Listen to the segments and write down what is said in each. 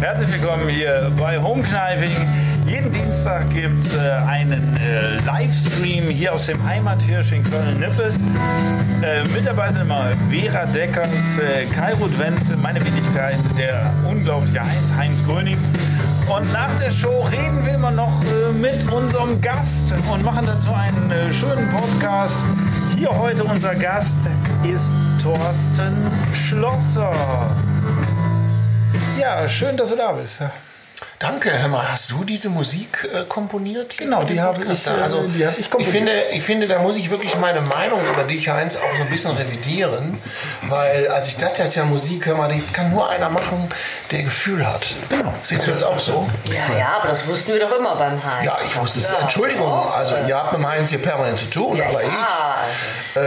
Herzlich willkommen hier bei Homekneifing. Jeden Dienstag gibt es äh, einen äh, Livestream hier aus dem Heimathirsch in Köln-Nippes. Äh, mit dabei sind immer Vera Deckers, äh, Kairut Wenzel, meine Wenigkeit, der unglaubliche Heinz, Heinz Gröning. Und nach der Show reden wir immer noch äh, mit unserem Gast und machen dazu einen äh, schönen Podcast. Hier heute unser Gast ist Thorsten Schlosser. Ja, schön, dass du da bist. Danke, hör mal, hast du diese Musik äh, komponiert? Genau, die habe ich, äh, Also, die habe ich ich, finde, ich finde, da muss ich wirklich meine Meinung über dich, Heinz, auch so ein bisschen revidieren. Weil, als ich dachte, das ist ja Musik, hör mal, die kann nur einer machen, der Gefühl hat. Genau. Seht ihr das auch so? Ja, ja, aber das wussten wir doch immer beim Heinz. Ja, ich wusste es. Ja, Entschuldigung, also ihr habt mit dem Heinz hier permanent zu tun, aber ich. Ah,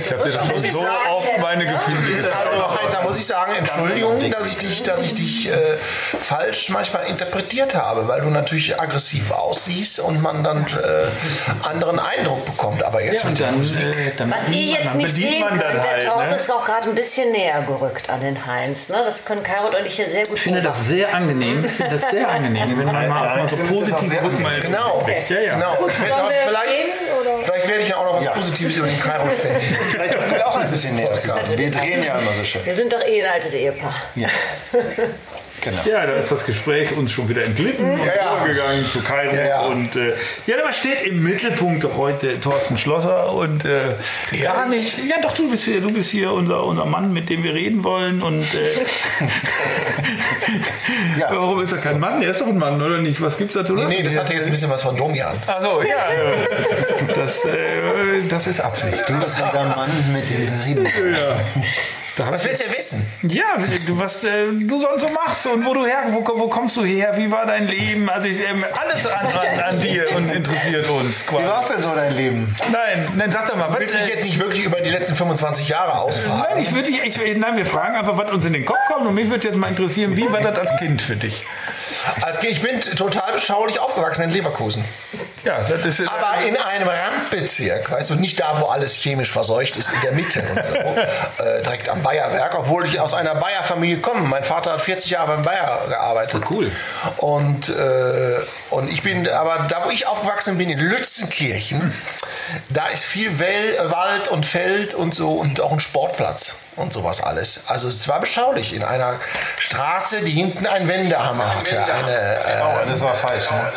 Ich habe dir schon schon so oft jetzt, meine ne? Gefühle gezeigt. Also Heinz, muss ich sagen, Entschuldigung, dass ich dich, dass ich dich äh, falsch manchmal interpretiert habe, weil du natürlich aggressiv aussiehst und man dann äh, anderen Eindruck bekommt. Aber jetzt Ja, mit der dann, Musik. äh, dann was ihr man- jetzt dann nicht sehen man könnt, der halt, Thorsten ne? ist auch gerade ein bisschen näher gerückt an den Heinz. Ne? Das können Kairot und ich hier sehr gut Ich finde das sehr angenehm. Ich finde das sehr angenehm, wenn man mal, auch mal so positive Rückmeldungen Genau, kriegt. Ja, ja. genau. Vielleicht, vielleicht, ich ja auch noch was Positives über den Kairo finden. Vielleicht können wir auch ein bisschen näher zusammen. Wir drehen ja immer so schön. Wir sind doch eh ein altes Ehepaar. Ja. Genau. Ja, da ist das Gespräch uns schon wieder entglitten und Ja, ja. übergegangen zu Kairo. Ja, ja. Und äh, ja, da steht im Mittelpunkt doch heute Thorsten Schlosser und äh, gar nicht. Ja, doch, du bist hier, du bist hier unser, unser Mann, mit dem wir reden wollen. Und äh, Ja. warum ist er kein Mann? Er ist doch ein Mann, oder nicht? Was gibt's da zu Nee, nee, das hatte jetzt ein bisschen was von Domian. Achso, ja. Das, äh, das ist Absicht. Du bist dieser Mann, mit dem wir reden. Ja. Was willst du wissen? Ja, was äh, du sonst so machst und wo du her, wo, wo kommst du her, wie war dein Leben? Also ich, ähm, alles an, an, an dir und interessiert uns Wie quasi. war es denn so dein Leben? Nein, nein, sag doch mal, was, Willst du dich äh, jetzt nicht wirklich über die letzten 25 Jahre Nein, ausfragen? ich würde, ich, nein, wir fragen einfach, was uns in den Kopf kommt und mich würde jetzt mal interessieren, wie war das als Kind für dich? Als Kind- ich bin total beschaulich aufgewachsen in Leverkusen. Ja, das ist äh, Aber in einem Randbezirk, weißt du, nicht da, wo alles chemisch verseucht ist, in der Mitte und so, äh, direkt am Bayerwerk, obwohl ich aus einer Bayer-Familie komme. Mein Vater hat 40 Jahre beim Bayer gearbeitet. Cool. Und, äh, und ich bin, aber da, wo ich aufgewachsen bin, in Lützenkirchen, da ist viel Well, Wald und Feld und so und auch ein Sportplatz und sowas alles. Also es war beschaulich in einer Straße, die hinten einen Wendehammer hatte. Eine, äh, Oh, das war falsch. Ne?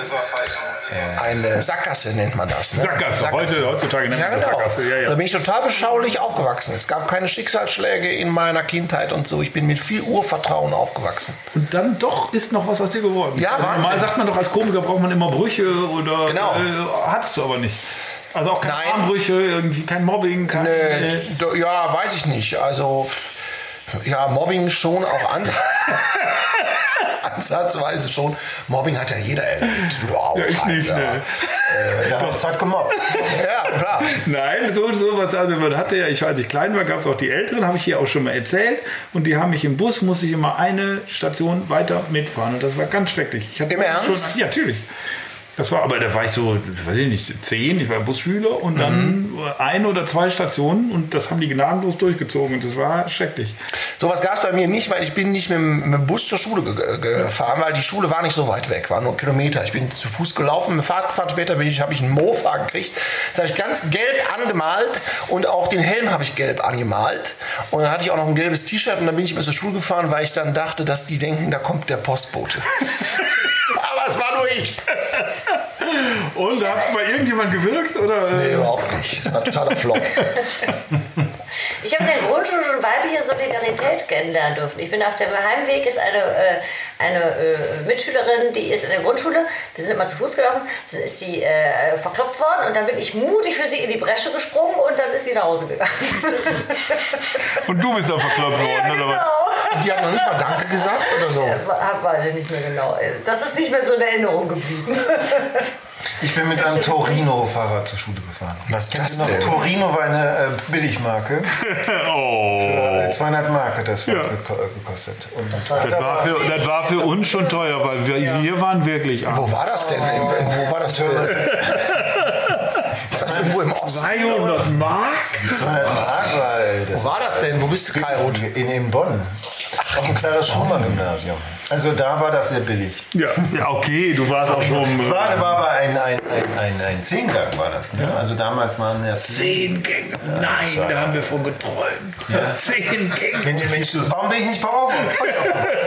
Eine Sackgasse nennt man das. Ne? Sackgasse. Heute, heutzutage nennt Ja, man das genau. Sackgasse. Ja, Da ja. bin ich total beschaulich aufgewachsen. Es gab keine Schicksalsschläge in meiner Kindheit und so. Ich bin mit viel Urvertrauen aufgewachsen. Und dann doch ist noch was aus dir geworden. Ja, also Wahnsinn. normal sagt man doch, als Komiker braucht man immer Brüche oder Genau. äh, hattest du aber nicht. Also auch keine Nein. Armbrüche, irgendwie kein Mobbing, kein. Äh, Äh, ja, weiß ich nicht. Also, ja, Mobbing schon auch an ansatzweise schon. Mobbing hat ja jeder erlebt. Du auch. Ja, ich nicht, ne. Der Heinz hat gemobbt. Ja, klar. Nein, so sowas. Also man hatte ja, ich, als ich klein war, gab es auch die Älteren, habe ich hier auch schon mal erzählt. Und die haben mich im Bus, musste ich immer eine Station weiter mitfahren. Und das war ganz schrecklich. Ich hatte Im Ernst? Schon, ja, natürlich. Das war, aber da war ich so, weiß ich nicht, zehn, ich war Busschüler und dann Mhm. ein oder zwei Stationen und das haben die gnadenlos durchgezogen und das war schrecklich. Sowas gab es bei mir nicht, weil ich bin nicht mit, dem- mit dem Bus zur Schule ge ge- gefahren, weil die Schule war nicht so weit weg, war nur Kilometer. Ich bin zu Fuß gelaufen, mit dem Fahrrad später bin ich, habe ich einen Mofa gekriegt. Das habe ich ganz gelb angemalt und auch den Helm habe ich gelb angemalt. Und dann hatte ich auch noch ein gelbes T-Shirt und dann bin ich mit zur Schule gefahren, weil ich dann dachte, dass die denken, da kommt der Postbote. Aber es war nur ich. Und hat es bei irgendjemand gewirkt? Oder? Nee, überhaupt nicht. Das war ein totaler Flop. Ich habe in der Grundschule schon weibliche Solidarität kennenlernen dürfen. Ich bin auf dem Heimweg, ist eine, äh, eine äh, Mitschülerin, die ist in der Grundschule, wir sind immer zu Fuß gelaufen, dann ist die äh, verklopft worden und dann bin ich mutig für sie in die Bresche gesprungen und dann ist sie nach Hause gegangen. Und du bist da verkloppt worden, ja, oder was? genau. Und die hat noch nicht mal Danke gesagt oder so. Hab- Weiß ich nicht mehr genau. Das ist nicht mehr so in Erinnerung geblieben. Ich bin mit einem Torino-Fahrrad zur Schule gefahren. Was ist Kennst das noch? denn? Torino war eine äh, Billigmarke. Oh. Äh, 200 Mark hat das Ja. geko- gekostet. Und das Das war, für, das war für uns schon teuer, weil wir, wir waren wirklich arm. Wo war das denn? Im, wo war das für... Das irgendwo im Osten? 200 Mark? 200 Mark war äh, das Wo war das denn? Wo bist du, Kairut? in, in Bonn. Auf dem Clara Schumann Gymnasium. Also da war das sehr billig. Ja, ja okay, du warst auch schon. Es war, war aber ein, ein, ein, ein, ein Zehngang war das. Ne? Also damals waren ja Zehn Gänge. Nein, da haben wir von geträumt. Zehn Gänge. Mensch, Mensch, warum bin ich nicht beraubt?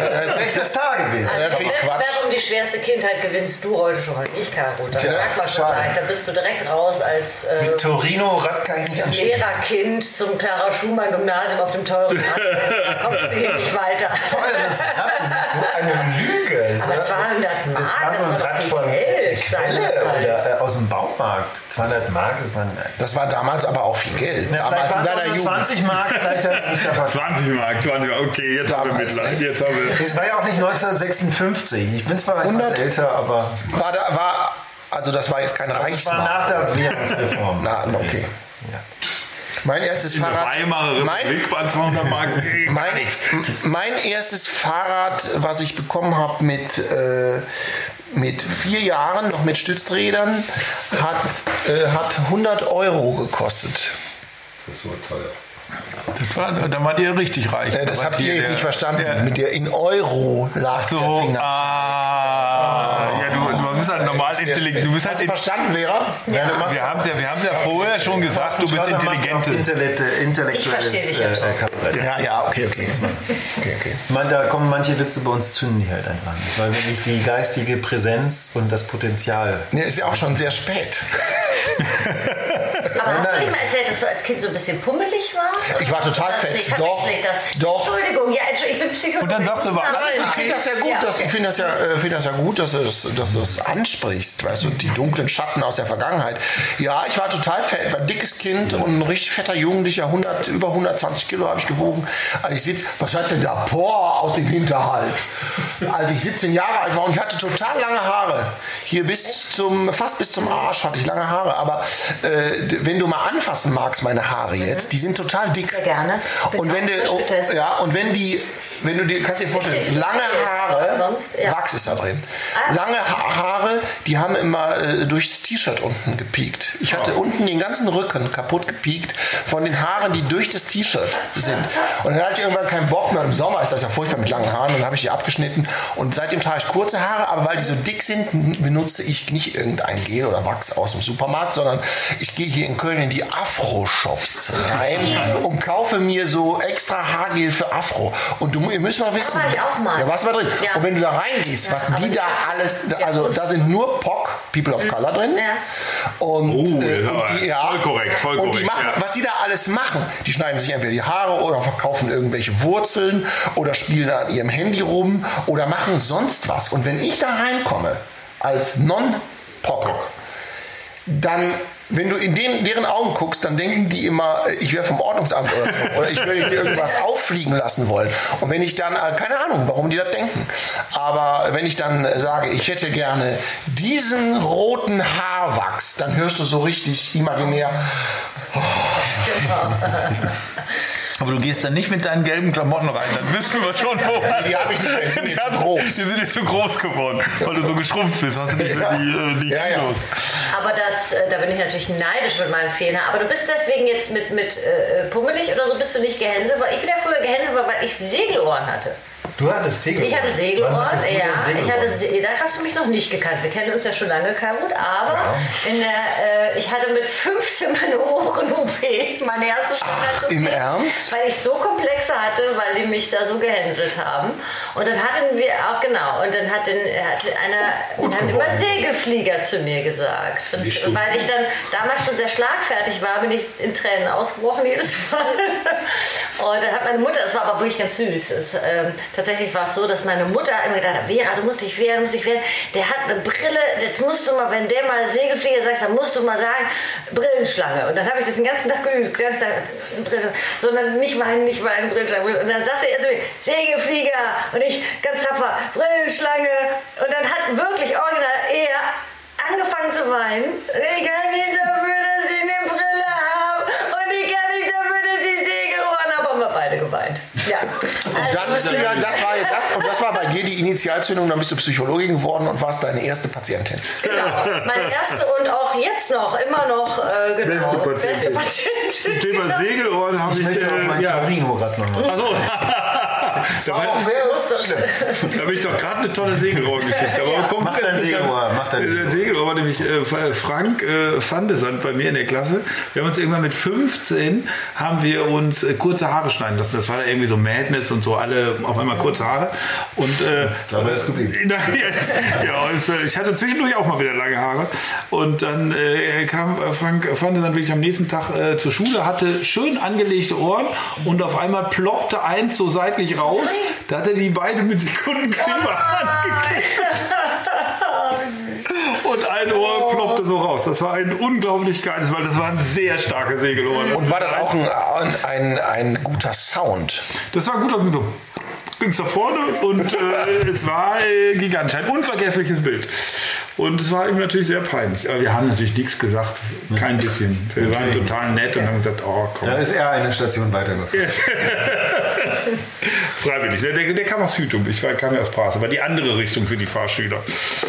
Das ist echt das Tag gewesen. Also viel Quatsch. Wettbewerb um die schwerste Kindheit gewinnst du heute schon, nicht Caro. Da Tja, merkt man schon schade. gleich, da bist du direkt raus als äh, Mit Torino Rad kann ich nicht anstehen. Lehrerkind zum Clara Schumann Gymnasium auf dem teuren Rad. Da kommst du hier nicht weiter. Toll, das, das ist so eine Lüge. Es Aber war so- 200 Mark, Das war so das ein Rad von Geld Quelle oder äh, aus dem Baumarkt. 200 Mark, das waren... Das war damals aber auch viel Geld. Na, damals in deiner Jugend. 20 Mark, vielleicht nicht davon 20 Mark, 20 Mark. Okay, jetzt haben wir Damals, Mitleid. ne? Jetzt haben wir. Es war ja auch nicht 1956. Ich bin zwar etwas 100? älter, aber War da, war, also das war jetzt keine es war Reichsmark. nach der Währungsreform. Na, okay. Ja. Mein erstes In Fahrrad. Weimarer Mein, Republik waren 200 Mark. mein, mein erstes Fahrrad, was ich bekommen habe mit, äh, mit vier Jahren, noch mit Stützrädern, hat, äh, hat 100 Euro gekostet. Das war teuer. Das war, dann wart ihr richtig reich. Äh, das Da habt ihr jetzt der- nicht verstanden. der- Mit der in Euro lag So, der Finger. ah, ja, du bist halt normal intelligent. Du bist halt verstanden, Vera? Ja, du machst wir haben es ja, wir haben's ja vorher schon gesagt, du bist intelligent. auch Intellekte, intellektuelles Ich verstehe dich ja äh. Kabarett. Ja, ja, okay, okay. okay, okay. Man, da kommen manche Witze bei uns zünden die halt einfach nicht, weil wir nicht die geistige Präsenz und das Potenzial. Ja, ist ja auch schon sehr spät. Aber hast du Nein. nicht mal erzählt, dass du als Kind so ein bisschen pummelig warst? Ich war total das fett. nicht? Doch, das? doch. Entschuldigung, ja, Entschuldigung, ich bin Psychologin. Und dann sagst du, war Nein, alles Nein, ich finde das ja gut, Ja, dass, okay. ich finde das, ja, äh, finde das ja gut, dass du es dass du es ansprichst, weißt du, die dunklen Schatten aus der Vergangenheit. Ja, ich war total fett, war ein dickes Kind und ein richtig fetter Jugendlicher, 100, über 120 Kilo habe ich gewogen. Als ich sieb- was heißt denn da? Boah, aus dem Hinterhalt. Als ich 17 Jahre alt war und ich hatte total lange Haare. Hier bis zum, fast bis zum Arsch hatte ich lange Haare. Aber äh, wenn du mal anfassen magst, meine Haare jetzt, die sind total dick. Sehr gerne. Bin Und wenn, du, ja, und wenn die, wenn du dir, kannst dir vorstellen, lange Haare, sonst, ja. Wachs ist da drin. Ah. Lange ha Haare, die haben immer äh, durchs T-Shirt unten gepiekt. Ich hatte unten den ganzen Rücken kaputt gepiekt von den Haaren, die durch das T-Shirt sind. Und dann hatte ich irgendwann keinen Bock mehr. Im Sommer ist das ja furchtbar mit langen Haaren. Dann habe ich die abgeschnitten. Und seitdem trage ich kurze Haare, aber weil die so dick sind, benutze ich nicht irgendein Gel oder Wachs aus dem Supermarkt, sondern ich gehe hier in Köln in die Afro-Shops rein und kaufe mir so extra Haargel für Afro. Und du, ihr müsst mal wissen, war ich auch mal. Ja, was war drin? Ja. Und wenn du da reingehst, Ja, was die da alles, ja. also da sind nur POC, People of Color drin. Ja. Und, Oh, äh, ja, und die, ja, voll korrekt, voll und die korrekt, machen, ja. was die da alles machen, die schneiden sich entweder die Haare oder verkaufen irgendwelche Wurzeln oder spielen an ihrem Handy rum oder machen sonst was. Und wenn ich da reinkomme als Non-POC, dann, wenn du in den, deren Augen guckst, dann denken die immer, äh, ich wäre vom Ordnungsamt oder so. Oder ich würde hier irgendwas auffliegen lassen wollen. Und wenn ich dann, äh, keine Ahnung, warum die das denken. Aber wenn ich dann äh, sage, ich hätte gerne diesen roten Haarwachs, dann hörst du so richtig imaginär, Aber du gehst dann nicht mit deinen gelben Klamotten rein, dann wissen wir schon, wo. die habe ich nicht die sind Die, jetzt haben- groß. die sind nicht so groß geworden, weil du so geschrumpft bist. Hast du nicht mehr die, äh, die Ja, ja. Kilos. Aber das, äh, da bin ich natürlich neidisch mit meinen Fehler. Aber du bist deswegen jetzt mit, mit äh, pummelig oder so bist du nicht gehänselt? Weil ich bin ja früher gehänselt, weil ich Segelohren hatte. Du hattest Segelohren. Ich hatte Segelohren, ja. Ich Segelohren? hatte, Se- da hast du mich noch nicht gekannt. Wir kennen uns ja schon lange, Karut. Aber in der, äh, ich hatte mit 15 meine Ohren-OP, meine erste Schönheits-OP. im Ernst? Weil ich so Komplexe hatte, weil die mich da so gehänselt haben. Und dann hatten wir auch, genau, und dann hat, den, hat einer haben immer Segelflieger zu mir gesagt. Und weil ich dann damals schon sehr schlagfertig war, bin ich in Tränen ausgebrochen jedes Mal. Und dann hat meine Mutter, es war aber wirklich ganz süß. Es, ähm, tatsächlich war es so, dass meine Mutter immer gedacht hat, Vera, du musst dich wehren, du musst dich wehren. Der hat eine Brille, jetzt musst du mal, wenn der mal Segelflieger sagt, dann musst du mal sagen, Brillenschlange. Und dann habe ich das den ganzen Tag geübt, den ganzen Tag, Brille, sondern nicht weinen, nicht weinen, Brillenschlange. Und dann sagte er zu mir, Segelflieger. Und ich ganz tapfer, Brillenschlange. Und dann hat wirklich original er angefangen zu weinen. Ich kann nicht dafür, dass ich eine Brille habe. Und ich kann nicht dafür, dass ich Segelohren habe. Haben wir beide geweint. Ja. Und dann bist du ja, das war ja das, und das war bei dir die Initialzündung, dann bist du Psychologin geworden und warst deine erste Patientin. Genau. Meine erste und auch jetzt noch, immer noch, äh, genau. Beste Patientin. Beste Patientin. Zum Thema Segelohren habe Ich ich. möchte auch äh, mein ja. Torino-Rad nochmal. Achso. Da, war, Auch sehr schlimm. da habe ich doch gerade eine tolle Segelohr-Geschichte. Aber kommt Mach dein Segelohr, mach dein Der Segelohr war nämlich äh, Frank äh, Fandesand bei mir in der Klasse. Wir haben uns irgendwann mit 15 haben wir uns äh, kurze Haare schneiden lassen. Das war da irgendwie so Madness und so alle auf einmal kurze Haare. Und äh, Aber ist geblieben. Ja, ja es, äh, ich hatte zwischendurch auch mal wieder lange Haare. Und dann äh, kam äh, Frank Fandesand wirklich am nächsten Tag äh, zur Schule, hatte schön angelegte Ohren und auf einmal ploppte eins so seitlich raus. Da hat er die beide mit Sekundenkleber angeklebt. Und ein Ohr ploppte so raus. Das war ein unglaublich geiles, weil das war ein sehr starke Segelohr. Und war das auch ein, ein, ein guter Sound? Das war gut, so ging's da vorne und äh, es war äh, gigantisch. Ein unvergessliches Bild. Und es war ihm natürlich sehr peinlich. Aber wir haben natürlich nichts gesagt. Kein bisschen. Wir waren total nett und haben gesagt, oh komm. Dann ist er eine Station weitergefahren. Freiwillig. Der, der, der kam aus Hütum. Ich war, kam ja aus Pras. Aber die andere Richtung für die Fahrschüler.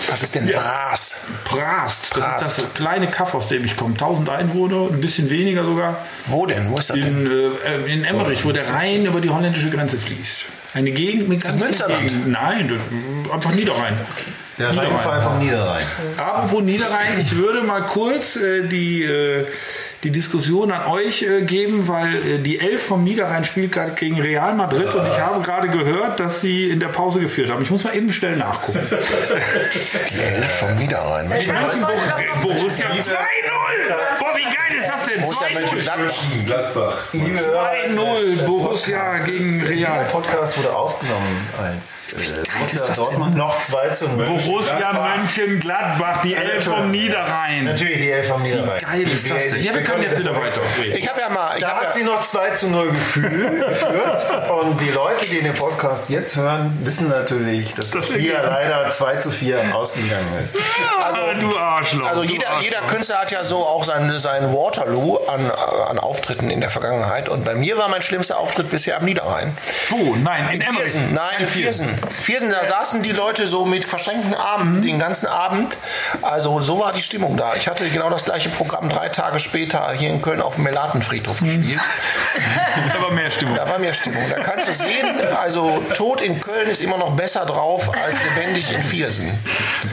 Was ist denn. Bras? Prast. Das ist das kleine Kaff, aus dem ich komme. 1000 Einwohner, ein bisschen weniger sogar. Wo denn? Wo ist das denn? In, äh, in Emmerich, wo der Rhein über die holländische Grenze fließt. Eine Gegend mit das ganz Münsterland? Gegenden. Nein, einfach Niederrhein. Der Rheinfall vom Niederrhein. Apropos Niederrhein, ich würde mal kurz äh, die, äh, die Diskussion an euch äh, geben, weil äh, die Elf vom Niederrhein spielt gerade gegen Real Madrid und ich habe gerade gehört, dass sie in der Pause geführt haben. Ich muss mal eben schnell nachgucken. Die Elf vom Niederrhein. Mensch, Borussia 2-0! Boah, wie geil ist das denn? Borussia 2-0! Mönchengladbach. Gladbach. 2-0 Borussia gegen Der Real. Podcast wurde aufgenommen als äh, Borussia das Dortmund noch 2 zu 0. Borussia Mönchengladbach, die Elf vom Niederrhein. Natürlich die Elf vom Niederrhein. Geil ist das denn? Ja, wir können jetzt wieder weiter reden. Ich habe ja mal. Ich Da hat ja, sie noch 2 zu 0 gefühl- geführt. Und die Leute, die den Podcast jetzt hören, wissen natürlich, dass das Ergebnis. leider 2 zu 4 ausgegangen ist. Also, du Arschloch. also jeder, Arschloch. jeder Künstler hat ja so auch sein, sein Waterloo an, an Auftritten in der Vergangenheit. Und bei mir war mein schlimmster Auftritt bisher am Niederrhein. Wo? Nein, in Emmerich. Viersen, nein, in Viersen. Viersen, da saßen die Leute so mit verschränkten Armen den ganzen Abend. Also so war die Stimmung da. Ich hatte genau das gleiche Programm drei Tage später hier in Köln auf dem Melatenfriedhof gespielt. Da war mehr Stimmung. Da war mehr Stimmung. Da kannst du sehen, also Tod in Köln ist immer noch besser drauf als lebendig in Viersen.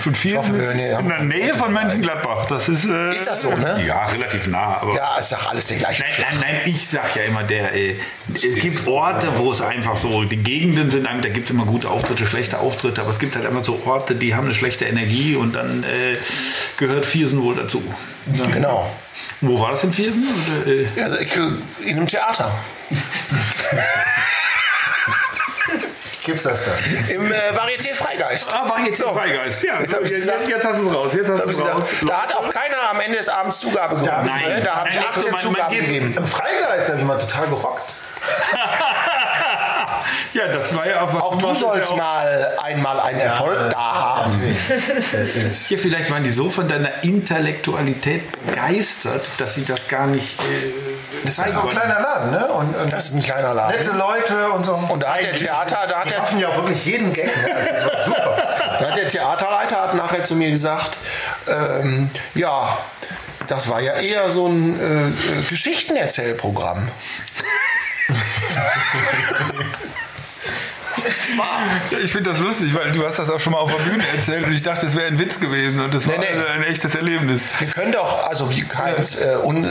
Von Viersen ist in der Nähe von Mönchengladbach. Das ist, äh, Ist das so, ne? Ja, relativ nah. Ja, ist doch alles der gleiche Nein, nein, nein, ich sag ja immer, der, äh, es gibt Orte, wo es einfach so, die Gegenden sind, da gibt es immer gute Auftritte, schlechte Auftritte, aber es gibt halt einfach so Orte, die haben eine schlechte Energie und dann äh, gehört Viersen wohl dazu. Genau. Wo war das in Viersen? Oder, äh, Also ich, in einem Theater. Gibt's das da? Im äh, Varieté Freigeist. ah, war jetzt Freigeist. Ja, Jetzt jetzt, gesagt. jetzt hast du es raus. Jetzt hast raus. gesagt, Da hat auch keiner am Ende des Abends Zugabe gerufen. Nein. ne? Da habe ich Nein, also 18 man- man Zugaben gegeben. Im Freigeist habe ich mal total gerockt. Ja, das war ja auch was. Auch du sollst auch- mal einmal einen Erfolg da haben. Ja, vielleicht waren die so von deiner Intellektualität begeistert, dass sie das gar nicht äh, Das ist so ein kleiner Laden, ne? Und, und Das ist ein kleiner Laden. nette Leute und so. Und da hat der Theater, da hat die der, ja auch wirklich jeden Gag. Ne? Also das war super. da hat der Theaterleiter hat nachher zu mir gesagt, ähm, ja, das war ja eher so ein äh, äh, Geschichtenerzählprogramm. Das war. Ja, Ich finde das lustig, weil du hast das auch schon mal auf der Bühne erzählt und ich dachte, das wäre ein Witz gewesen und das war nee. also ein echtes Erlebnis. Wir können doch, also wie keins, äh, un,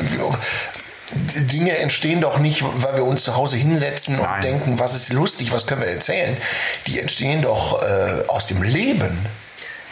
die Dinge entstehen doch nicht, weil wir uns zu Hause hinsetzen und Nein. denken, was ist lustig, was können wir erzählen. Die entstehen doch äh, aus dem Leben.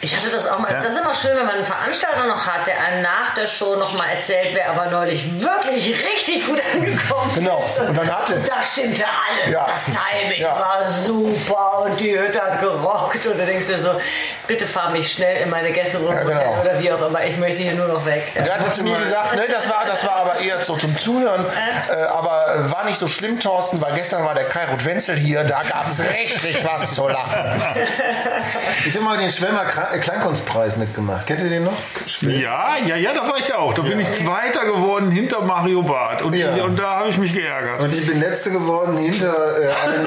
Ich hatte das auch mal. Das ist immer schön, wenn man einen Veranstalter noch hat, der einem nach der Show noch mal erzählt, wer aber neulich wirklich richtig gut angekommen Genau. ist. Und dann hatte- da stimmte alles. Ja. Das Timing Ja. war super und die Hütte hat gerockt. Und du denkst dir so, bitte fahr mich schnell in meine Gästeroom Ja, genau. oder wie auch immer. Ich möchte hier nur noch weg. Der hatte zu mir gesagt, ne, das war, das war aber eher so zum Zuhören, äh, aber äh, war nicht so schlimm, Thorsten, weil gestern war der Kairut Wenzel hier, da gab es richtig was zu lachen. Ich habe mal den Schwemmer Kra- äh, Kleinkunstpreis mitgemacht. Kennt ihr den noch? Ja, ja, ja, da war ich auch. Da bin ich Zweiter geworden hinter Mario Barth und, Ja. und da habe ich mich geärgert. Und ich bin letzte geworden hinter äh, einem.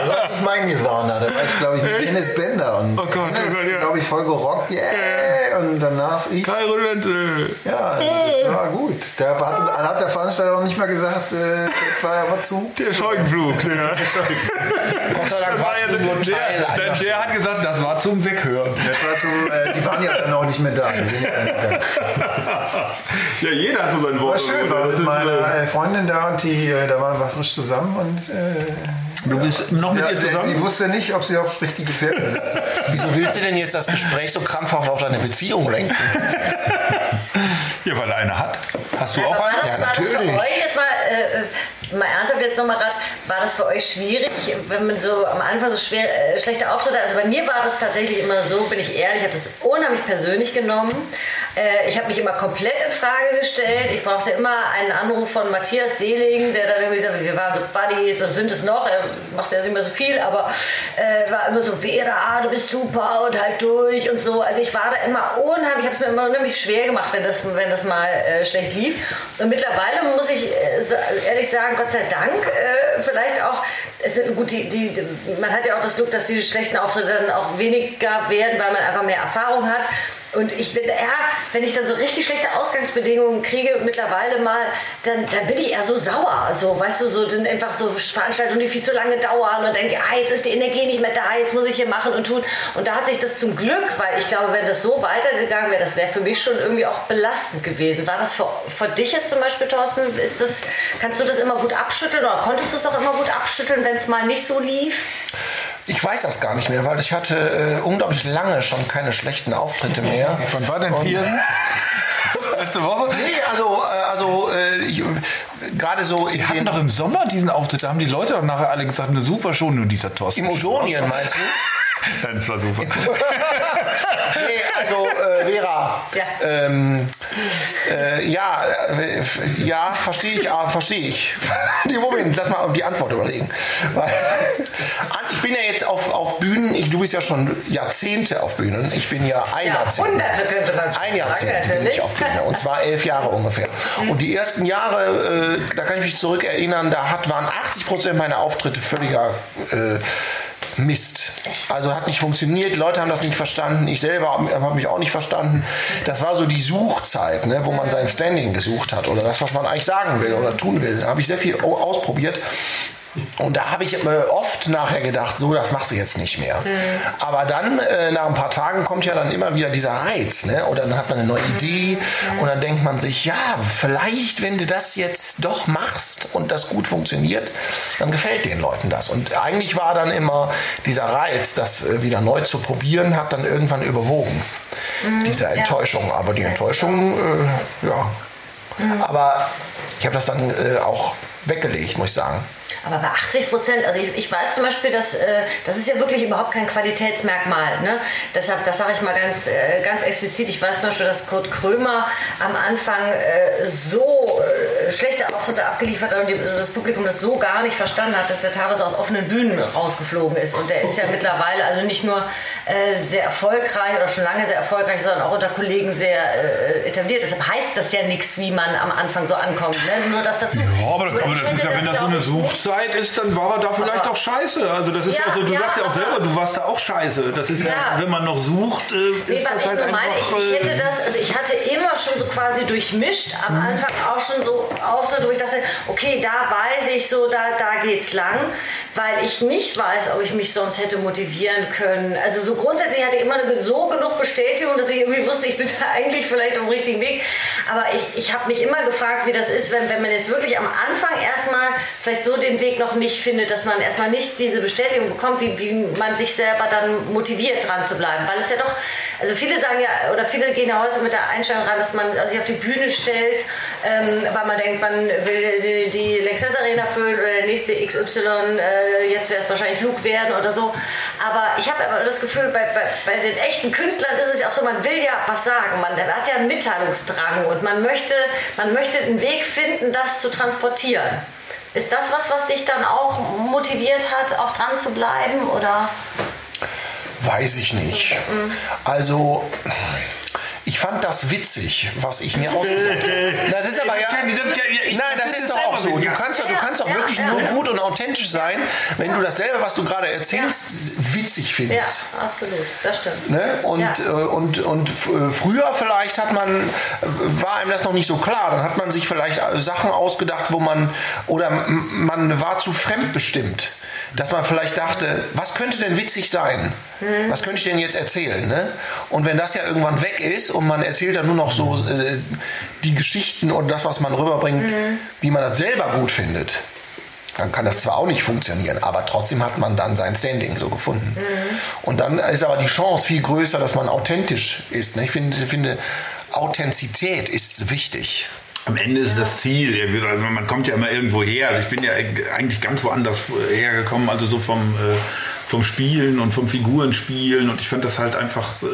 das war nicht mein Nirvana. Da war ich, glaube ich, mit? Dennis Bender. Und Oh Gott, Dennis oh Gott, ja. glaube ich, voll gerockt, yeah! Und danach ich. Kai Rudente. Ja, das war gut. Da hat, dann hat der Veranstalter auch nicht mehr gesagt, äh, das war ja was zu. Der Scheugenflug. Ja. Gott sei Dank war du nur Teil der, der, der hat gesagt, das war zum Weghören. Das war zum, äh, die waren ja dann auch nicht mehr da. Ja jeder hat so sein Wort. War schön, war mit meiner äh, äh, Freundin da und die, äh, da waren wir frisch zusammen und äh, Du bist noch mit ja, ihr sie zusammen? wusste nicht, ob sie aufs richtige Pferd sitzt. Wieso willst du denn jetzt das Gespräch so krampfhaft auf deine Beziehung lenken? Ja, weil er eine hat. Hast du Aber auch eine? das, Ja, war das für natürlich. euch jetzt mal, äh, äh, mal ernsthaft jetzt nochmal gerade, war das für euch schwierig, wenn man so am Anfang so schwer, äh, schlechte Auftritte hat? Also bei mir war das tatsächlich immer so, bin ich ehrlich, ich habe das unheimlich persönlich genommen. Äh, ich habe mich immer komplett in Frage gestellt. Ich brauchte immer einen Anruf von Matthias Seeling, der dann irgendwie hat, wir waren so Buddies, oder sind es noch, er macht ja nicht mehr so viel, aber äh, war immer so, Vera, du bist super und halt durch und so. Also ich war da immer unheimlich, ich habe es mir immer unheimlich schwer gemacht, wenn das, wenn das mal äh, schlecht lief. Und mittlerweile muss ich äh, ehrlich sagen, Gott sei Dank, äh, vielleicht auch, es sind, gut, die, die, man hat ja auch das Glück, dass die schlechten Auftritte dann auch weniger werden, weil man einfach mehr Erfahrung hat. Und ich bin eher, wenn ich dann so richtig schlechte Ausgangsbedingungen kriege, mittlerweile mal, dann, dann bin ich eher so sauer. So, weißt du, so dann einfach so Veranstaltungen, die viel zu lange dauern und denke, ah, jetzt ist die Energie nicht mehr da, jetzt muss ich hier machen und tun. Und da hat sich das zum Glück, weil ich glaube, wenn das so weitergegangen wäre, das wäre für mich schon irgendwie auch belastend gewesen. War das für, für dich jetzt zum Beispiel, Thorsten, ist das, kannst du das immer gut abschütteln oder konntest du es auch immer gut abschütteln, wenn es mal nicht so lief? Ich weiß das gar nicht mehr, weil ich hatte äh, unglaublich lange schon keine schlechten Auftritte mehr. Wann war denn Viersen? Letzte Woche? Nee, also, äh, also äh, ich- gerade so in Wir hatten doch im Sommer diesen Auftritt, da haben die Leute auch nachher alle gesagt, eine super Show, nur dieser Thorsten. im Odonien, meinst du? Nein, das war super. Nee, also äh, Vera, Ja. ähm, äh, ja, äh, ja, verstehe ich, ah, verstehe ich. Nee, Moment, lass mal die Antwort überlegen. Weil, ich bin ja jetzt auf, auf Bühnen, ich, du bist ja schon Jahrzehnte auf Bühnen, ich bin ja ein Ja, Jahrzehnt. Hunderte könnte man Ein sagen, Jahrzehnt bin ich auf Bühne und zwar elf Jahre ungefähr. Und die ersten Jahre, äh, da kann ich mich zurückerinnern, da hat, waren 80 Prozent meiner Auftritte völliger äh, Mist. Also hat nicht funktioniert, Leute haben das nicht verstanden, ich selber habe hab mich auch nicht verstanden. Das war so die Suchzeit, ne, wo man sein Standing gesucht hat oder das, was man eigentlich sagen will oder tun will. Da habe ich sehr viel au- ausprobiert. Und da habe ich äh, oft nachher gedacht, so, das machst du jetzt nicht mehr. Aber dann, äh, nach ein paar Tagen, kommt ja dann immer wieder dieser Reiz. Ne? Oder dann hat man eine neue Idee und dann denkt man sich, ja, vielleicht, wenn du das jetzt doch machst und das gut funktioniert, dann gefällt den Leuten das. Und eigentlich war dann immer dieser Reiz, das äh, wieder neu zu probieren, hat dann irgendwann überwogen. Diese Enttäuschung. Aber die Enttäuschung, äh, ja. Aber ich habe das dann äh, auch weggelegt, muss ich sagen. Aber bei 80 Prozent, also ich, ich weiß zum Beispiel, dass äh, das ist ja wirklich überhaupt kein Qualitätsmerkmal. Ne? Deshalb, das sage ich mal ganz, äh, ganz explizit. Ich weiß zum Beispiel, dass Kurt Krömer am Anfang äh, so äh, schlechte Auftritte abgeliefert hat und die, das Publikum das so gar nicht verstanden hat, dass der teilweise aus offenen Bühnen rausgeflogen ist. Und der ist ja mittlerweile also nicht nur äh, sehr erfolgreich oder schon lange sehr erfolgreich, sondern auch unter Kollegen sehr äh, etabliert. Deshalb heißt das ja nichts, wie man am Anfang so ankommt. Ne? Nur das dazu. Ja, aber, aber das ist ja, wenn das so eine ich, Suchzeit ist, dann war er da vielleicht Aber- auch scheiße. Also das ist Ja, also, du ja, sagst ja auch selber, du warst da auch scheiße. Das ist ja, Ja. wenn man noch sucht, äh, Nee, ist was das ich halt nur einfach. ich, ich äh, hätte das, also ich hatte immer schon so quasi durchmischt, am Mhm. Anfang auch schon so Auftritte, wo ich dachte, okay, da weiß ich so, da, da geht's lang, weil ich nicht weiß, ob ich mich sonst hätte motivieren können. Also so grundsätzlich hatte ich immer so genug Bestätigung, dass ich irgendwie wusste, ich bin da eigentlich vielleicht auf dem richtigen Weg. Aber ich, ich habe mich immer gefragt, wie das ist, wenn, wenn man jetzt wirklich am Anfang erstmal vielleicht so den Weg noch nicht findet, dass man erstmal nicht diese Bestätigung bekommt, wie, wie man sich selber dann motiviert dran zu bleiben. Weil es ja doch, also viele sagen ja, oder viele gehen ja heute mit der Einstellung ran, dass man sich auf die Bühne stellt, ähm, weil man denkt, man will die, die Lanxess Arena füllen oder der nächste XY, äh, jetzt wäre es wahrscheinlich Luke werden oder so. Aber ich habe aber das Gefühl, bei, bei, bei den echten Künstlern ist es ja auch so, man will ja was sagen, man hat ja einen Mitteilungsdrang und man möchte, man möchte einen Weg finden, das zu transportieren. Ist das was, was dich dann auch motiviert hat, auch dran zu bleiben? Oder? Weiß ich nicht. Also, ich fand das witzig, was ich mir ausgedacht habe. Das ist aber ja. Nein, das ist doch auch so. Du kannst doch, du kannst doch wirklich nur gut und authentisch sein, wenn du dasselbe, was du gerade erzählst, witzig Ja, findest. absolut. Das stimmt. Ne? Und, Ja. äh, und, und äh, früher vielleicht hat man, äh, war einem das noch nicht so klar. Dann hat man sich vielleicht Sachen ausgedacht, wo man, oder man war zu fremdbestimmt. Dass man vielleicht dachte, was könnte denn witzig sein? Mhm. Was könnte ich denn jetzt erzählen? Ne? Und wenn das ja irgendwann weg ist und man erzählt dann nur noch so äh, die Geschichten und das, was man rüberbringt, Mhm. wie man das selber gut findet, dann kann das zwar auch nicht funktionieren, aber trotzdem hat man dann sein Standing so gefunden. Und dann ist aber die Chance viel größer, dass man authentisch ist. Ne? Ich finde, ich finde, Authentizität ist wichtig. Am Ende ist das Ziel. Also man kommt ja immer irgendwo her. Also ich bin ja eigentlich ganz woanders hergekommen, also so vom, äh, vom Spielen und vom Figurenspielen. Und ich fand das halt einfach äh,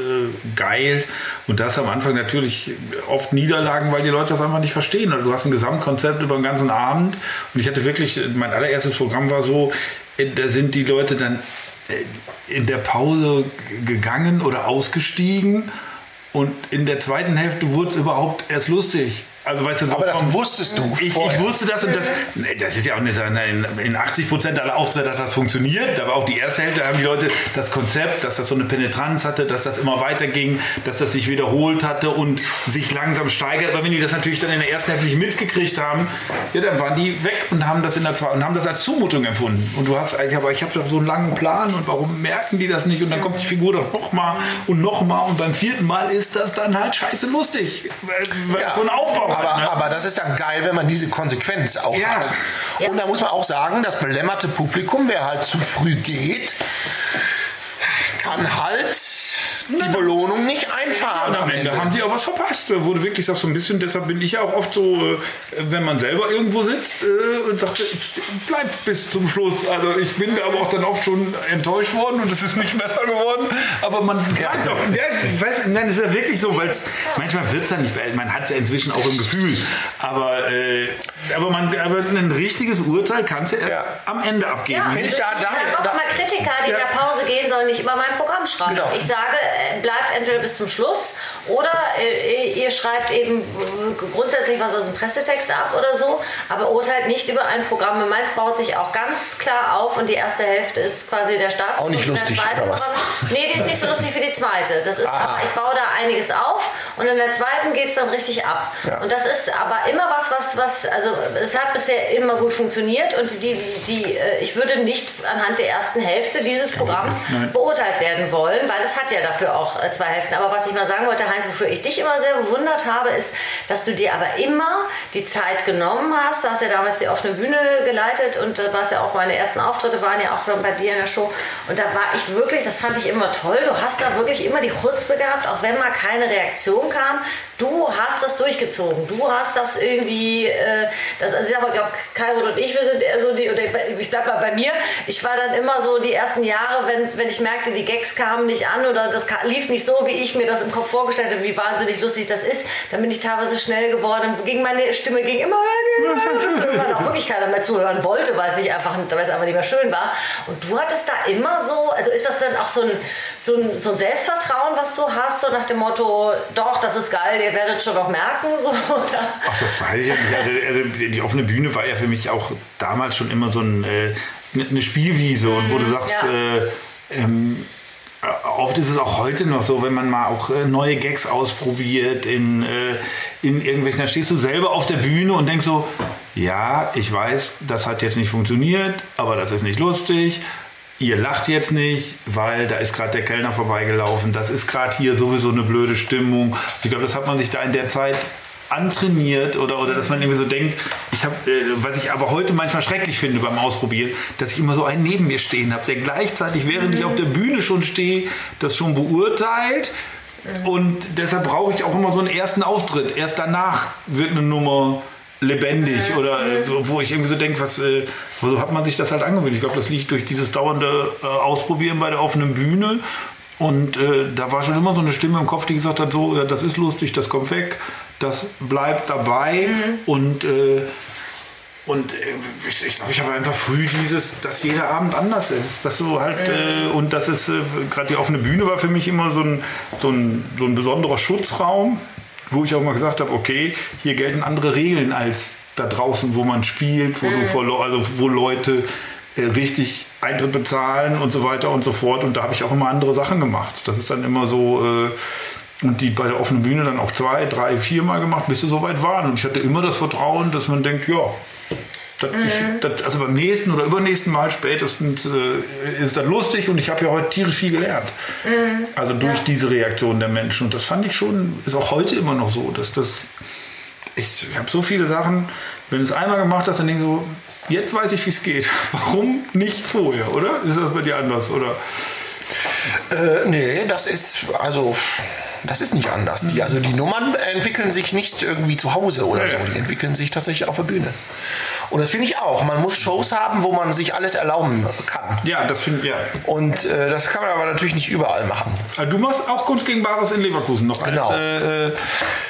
geil. Und das am Anfang natürlich oft Niederlagen, weil die Leute das einfach nicht verstehen. Also du hast ein Gesamtkonzept über den ganzen Abend. Und ich hatte wirklich, mein allererstes Programm war so, äh, da sind die Leute dann äh, in der Pause gegangen oder ausgestiegen. Und in der zweiten Hälfte wurde es überhaupt erst lustig. Also weißt du, so Aber das vom- wusstest du Ich, ich wusste das und das. Nee, Das ist ja auch nicht so. In, in 80 Prozent aller Auftritte hat das funktioniert. Da war auch die erste Hälfte, da haben die Leute das Konzept, dass das so eine Penetranz hatte, dass das immer weiterging, dass das sich wiederholt hatte und sich langsam steigert. Aber wenn die das natürlich dann in der ersten Hälfte nicht mitgekriegt haben, ja, dann waren die weg und haben das in der zweiten und haben das als Zumutung empfunden. Und du hast, aber ich habe doch so einen langen Plan und warum merken die das nicht? Und dann kommt die Figur doch noch mal und noch mal und beim vierten Mal ist das dann halt scheiße lustig, weil, weil Ja, so ein Aufbau aber. Ne? aber das ist dann geil, wenn man diese Konsequenz auch Ja. hat. Und da muss man auch sagen, das belämmerte Publikum, wer halt zu früh geht, kann halt die Belohnung nicht einfahren. Und am Ende haben sie auch was verpasst, wo du wirklich sagst, so ein bisschen, deshalb bin ich ja auch oft so, äh, wenn man selber irgendwo sitzt äh, und sagt, ich bleib bis zum Schluss. Also ich bin aber auch dann oft schon enttäuscht worden und es ist nicht besser geworden, aber man bleibt doch. Ja, weiß, nein, das ist ja wirklich so, weil manchmal wird es dann nicht, man hat es ja inzwischen auch im Gefühl, aber, äh, aber, man, aber ein richtiges Urteil kannst du erst Ja. am Ende abgeben. Ja, Finde ich da- da- auch da- immer Kritiker, die Ja. in der Pause gehen, sollen nicht über mein Programm schreiben. Genau. Ich sage, äh, bleibt entweder bis zum Schluss oder äh, ihr schreibt eben äh, grundsätzlich was aus dem Pressetext ab oder so, aber urteilt nicht über ein Programm. Meins baut sich auch ganz klar auf und die erste Hälfte ist quasi der Start. Auch nicht lustig, oder was? Programm- Nee, die ist nicht so lustig wie die zweite. Das ist, Aha. ich baue da einiges auf und in der zweiten geht es dann richtig ab. Ja. Und das ist aber immer was, was, was, also es hat bisher immer gut funktioniert und die, die, äh, ich würde nicht anhand der ersten Hälfte dieses Programms beurteilt werden wollen, weil es hat ja dafür auch äh, zwei Hälften. Aber was ich mal sagen wollte, Heinz, wofür ich dich immer sehr bewundert habe, ist, dass du dir aber immer die Zeit genommen hast. Du hast ja damals die offene Bühne geleitet und äh, warst ja auch meine ersten Auftritte waren ja auch bei dir in der Show. Und da war ich wirklich, das fand ich immer toll. Du hast da wirklich immer die Chutzpe gehabt, auch wenn mal keine Reaktion kam. Du hast das durchgezogen. Du hast das irgendwie, äh, das, also ich glaube, Kairo und ich, wir sind eher so die, oder ich bleib mal bei mir. Ich war dann immer so die ersten Jahre, wenn, wenn ich merkte, die Gags kamen nicht an oder das lief nicht so, wie ich mir das im Kopf vorgestellt habe, wie wahnsinnig lustig das ist, dann bin ich teilweise schnell geworden. Ging meine Stimme ging immer höher, bis irgendwann auch wirklich keiner mehr zuhören wollte, weil es einfach, einfach nicht mehr schön war. Und du hattest da immer so, also ist das dann auch so ein, so ein, so ein Selbstvertrauen, was du hast, so nach dem Motto, doch, das ist geil, ihr werdet schon noch merken, so, oder? Ach, das weiß ich ja nicht. Also, also die offene Bühne war ja für mich auch damals schon immer so ein, äh, eine Spielwiese und wo du sagst, Ja. äh, ähm, oft ist es auch heute noch so, wenn man mal auch äh, neue Gags ausprobiert in, äh, in irgendwelchen, da stehst du selber auf der Bühne und denkst so, ja, ich weiß, das hat jetzt nicht funktioniert, aber das ist nicht lustig. Ihr lacht jetzt nicht, weil da ist gerade der Kellner vorbeigelaufen. Das ist gerade hier sowieso eine blöde Stimmung. Ich glaube, das hat man sich da in der Zeit antrainiert oder, oder dass man irgendwie so denkt, ich habe, äh, was ich aber heute manchmal schrecklich finde beim Ausprobieren, dass ich immer so einen neben mir stehen habe, der gleichzeitig, während ich auf der Bühne schon stehe, das schon beurteilt. Und deshalb brauche ich auch immer so einen ersten Auftritt. Erst danach wird eine Nummer lebendig oder äh, wo ich irgendwie so denke, was, äh, so hat man sich das halt angewöhnt. Ich glaube, das liegt durch dieses dauernde äh, Ausprobieren bei der offenen Bühne. Und äh, da war schon immer so eine Stimme im Kopf, die gesagt hat, so, ja, das ist lustig, das kommt weg, das bleibt dabei. Und äh, Und äh, ich, ich glaube, ich habe einfach früh dieses, dass jeder Abend anders ist. Dass so halt, äh, und das ist, äh, gerade die offene Bühne war für mich immer so ein, so ein, so ein besonderer Schutzraum, wo ich auch mal gesagt habe, okay, hier gelten andere Regeln als da draußen, wo man spielt, wo, du vor, also wo Leute äh, richtig Eintritt bezahlen und so weiter und so fort. Und da habe ich auch immer andere Sachen gemacht. Das ist dann immer so, äh, und die bei der offenen Bühne dann auch zwei, drei, viermal gemacht, bis sie soweit waren. Und ich hatte immer das Vertrauen, dass man denkt, ja, das, ich, das, also beim nächsten oder übernächsten Mal spätestens äh, ist das lustig und ich habe ja heute tierisch viel gelernt. Also durch diese Reaktion der Menschen. Und das fand ich schon, ist auch heute immer noch so, dass das, ich, ich habe so viele Sachen, wenn du es einmal gemacht hast, dann denke ich so, jetzt weiß ich, wie es geht. Warum nicht vorher, oder? Ist das bei dir anders, oder? Äh, nee, das ist, also, das ist nicht anders. Die, also die Nummern entwickeln sich nicht irgendwie zu Hause oder so, die entwickeln sich tatsächlich auf der Bühne. Und das finde ich auch. Man muss Shows haben, wo man sich alles erlauben kann. Ja, das finde ich, ja. Und äh, das kann man aber natürlich nicht überall machen. Also Du machst auch Kunst gegen Bares in Leverkusen noch Genau. als, äh, äh,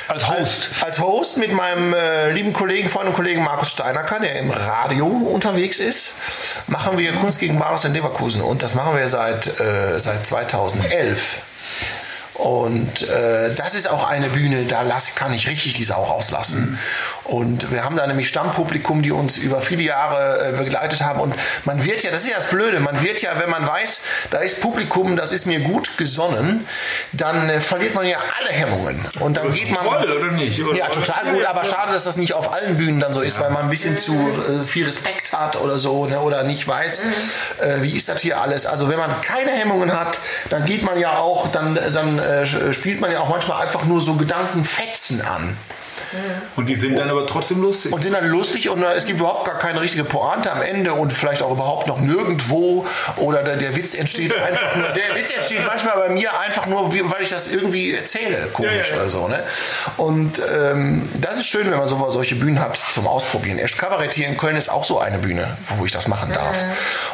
als Host. Als, als Host mit meinem äh, lieben Kollegen, Freund und Kollegen Markus Steinacker, der im Radio unterwegs ist, machen wir Kunst gegen Bares in Leverkusen. Und das machen wir seit, äh, seit 2011. Und äh, das ist auch eine Bühne, da lass, kann ich richtig die Sau rauslassen. Und wir haben da nämlich Stammpublikum, die uns über viele Jahre äh, begleitet haben. Und man wird ja, das ist ja das Blöde, man wird ja, wenn man weiß, da ist Publikum, das ist mir gut gesonnen, dann äh, verliert man ja alle Hemmungen. Und dann geht man. toll, oder nicht? Oder- Ja, total Ja, gut, ja, aber ja. schade, dass das nicht auf allen Bühnen dann so ist, weil man ein bisschen zu äh, viel Respekt hat oder so, ne, oder nicht weiß, äh, wie ist das hier alles. Also wenn man keine Hemmungen hat, dann geht man ja auch, dann, dann äh, spielt man ja auch manchmal einfach nur so Gedankenfetzen an. Und die sind dann aber trotzdem lustig. Und sind dann lustig und äh, es gibt überhaupt gar keine richtige Pointe am Ende und vielleicht auch überhaupt noch nirgendwo oder der, der Witz entsteht einfach nur, der Witz entsteht manchmal bei mir einfach nur, weil ich das irgendwie erzähle, komisch Ja, ja, oder so. Ne? Und ähm, das ist schön, wenn man so, solche Bühnen hat zum Ausprobieren. Erst Kabarett hier in Köln ist auch so eine Bühne, wo ich das machen darf.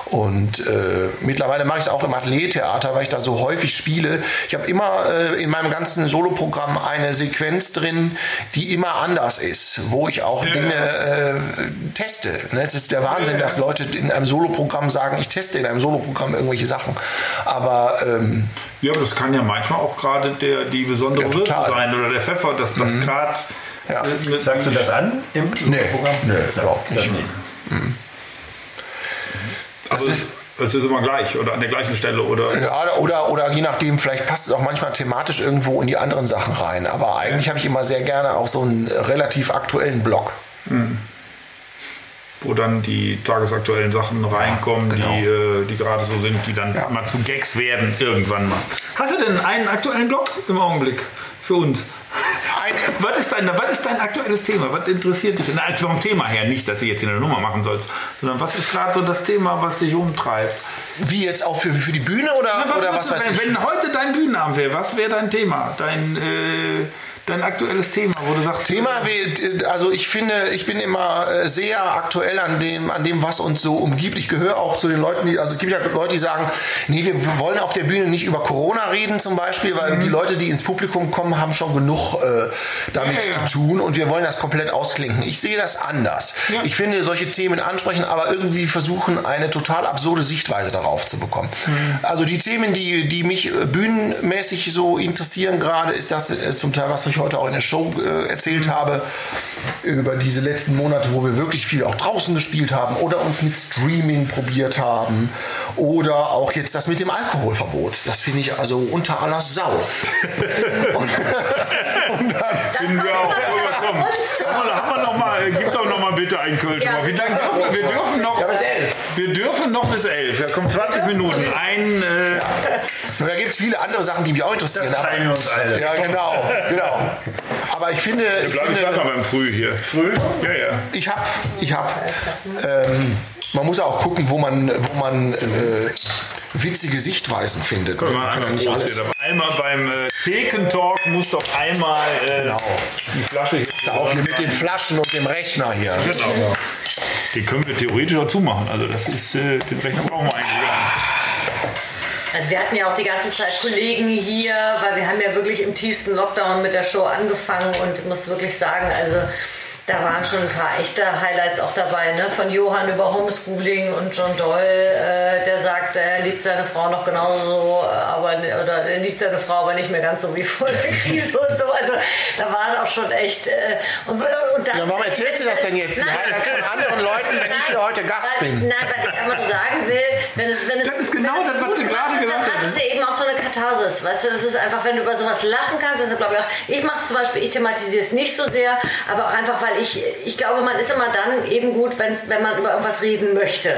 Und äh, mittlerweile mache ich es auch im Athletetheater, weil ich da so häufig spiele. Ich habe immer äh, in meinem ganzen Soloprogramm eine Sequenz drin, die immer anders ist, wo ich auch Ja, Dinge äh, teste. Ne? Es ist der Wahnsinn, Ja, ja. dass Leute in einem Soloprogramm sagen, ich teste in einem Soloprogramm irgendwelche Sachen. Aber ähm, Ja, das kann ja manchmal auch gerade der die besondere Ja. Mhm. sein oder der Pfeffer, dass das gerade. Ja. mit- Sagst du das an im nee, Programm? nee, überhaupt Das nicht. nicht. Aber das ist- es ist immer gleich oder an der gleichen Stelle oder. Ja, oder, oder je nachdem, vielleicht passt es auch manchmal thematisch irgendwo in die anderen Sachen rein. Aber eigentlich habe ich immer sehr gerne auch so einen relativ aktuellen Blog. wo dann die tagesaktuellen Sachen reinkommen, genau. die, äh, die gerade so sind, die dann Ja. mal zu Gags werden irgendwann mal. Hast du denn einen aktuellen Blog im Augenblick für uns? Was ist, dein, was ist dein aktuelles Thema? Was interessiert dich denn? Vom Thema her, nicht, dass du jetzt hier eine Nummer machen sollst, sondern was ist gerade so das Thema, was dich umtreibt? wie jetzt auch für, für die Bühne oder, Na, oder würdest was du, weiß wenn, ich? wenn heute dein Bühnenabend wäre, was wäre dein Thema? Dein, äh, dein aktuelles Thema, wo du sagst. Thema, also ich finde, ich bin immer äh, sehr aktuell an dem, an dem, was uns so umgibt. Ich gehöre auch zu den Leuten, die, also es gibt ja Leute, die sagen, nee, wir wollen auf der Bühne nicht über Corona reden zum Beispiel, weil die Leute, die ins Publikum kommen, haben schon genug äh, damit Mhm. Ja, ja. zu tun und wir wollen das komplett ausklinken. Ich sehe das anders. Ja. Ich finde solche Themen ansprechen, aber irgendwie versuchen, eine total absurde Sichtweise darauf zu bekommen. Mhm. Also die Themen, die, die mich äh, bühnenmäßig so interessieren gerade, ist das äh, zum Teil, was ich heute auch in der Show äh, erzählt habe, über diese letzten Monate, wo wir wirklich viel auch draußen gespielt haben oder uns mit Streaming probiert haben oder auch jetzt das mit dem Alkoholverbot. Das finde ich also unter aller Sau. und, und dann, Finden wir auch. Komm, haben wir, haben wir noch mal, gib doch noch mal bitte einen Kölsch. Ja. Wie lange dürfen wir? Wir dürfen noch. Ja, bis elf. Wir dürfen noch bis elf. Ja, kommt 20 Minuten. Ein. Äh, Und da gibt es viele andere Sachen, die mich auch interessieren. Das teilen wir uns alle. Ja, genau, genau. Aber ich finde, ich, bleib, ich finde, mal beim Früh hier. Früh? Ja, ja. ich habe, ich habe, ähm, man muss auch gucken, wo man, wo man äh, witzige Sichtweisen findet. Können wir ja nicht alles. hier. Einmal beim äh, Thekentalk muss doch einmal äh, Genau. die Flasche hier. Auf hier mit den Flaschen und dem Rechner hier. Genau. Den können wir theoretisch auch zumachen. Also das ist, äh, den Rechner brauchen wir eigentlich gar nicht. Also wir hatten ja auch die ganze Zeit Kollegen hier, weil wir haben ja wirklich im tiefsten Lockdown mit der Show angefangen und ich muss wirklich sagen, also Da waren schon ein paar echte Highlights auch dabei, ne? von Johann über Homeschooling und John Doyle, äh, der sagt, er liebt seine Frau noch genauso, äh, aber oder er liebt seine Frau aber nicht mehr ganz so wie vor der Krise und so. Also da waren auch schon echt. Äh, und, und dann, Ja, warum erzählst du das denn jetzt? Die Nein. Highlights von anderen Leuten, wenn ich hier heute Gast weil, bin. Nein, weil ich einfach sagen will, wenn es, wenn es, Das ist genau das, was gemacht gerade ist, gesagt dann hat. hat es ja eben auch so eine Katharsis, weißt du, das ist einfach, wenn du über sowas lachen kannst, das ist glaube ich auch, ich mache zum Beispiel, ich thematisiere es nicht so sehr, aber auch einfach, weil ich, ich glaube, man ist immer dann eben gut, wenn, wenn man über irgendwas reden möchte.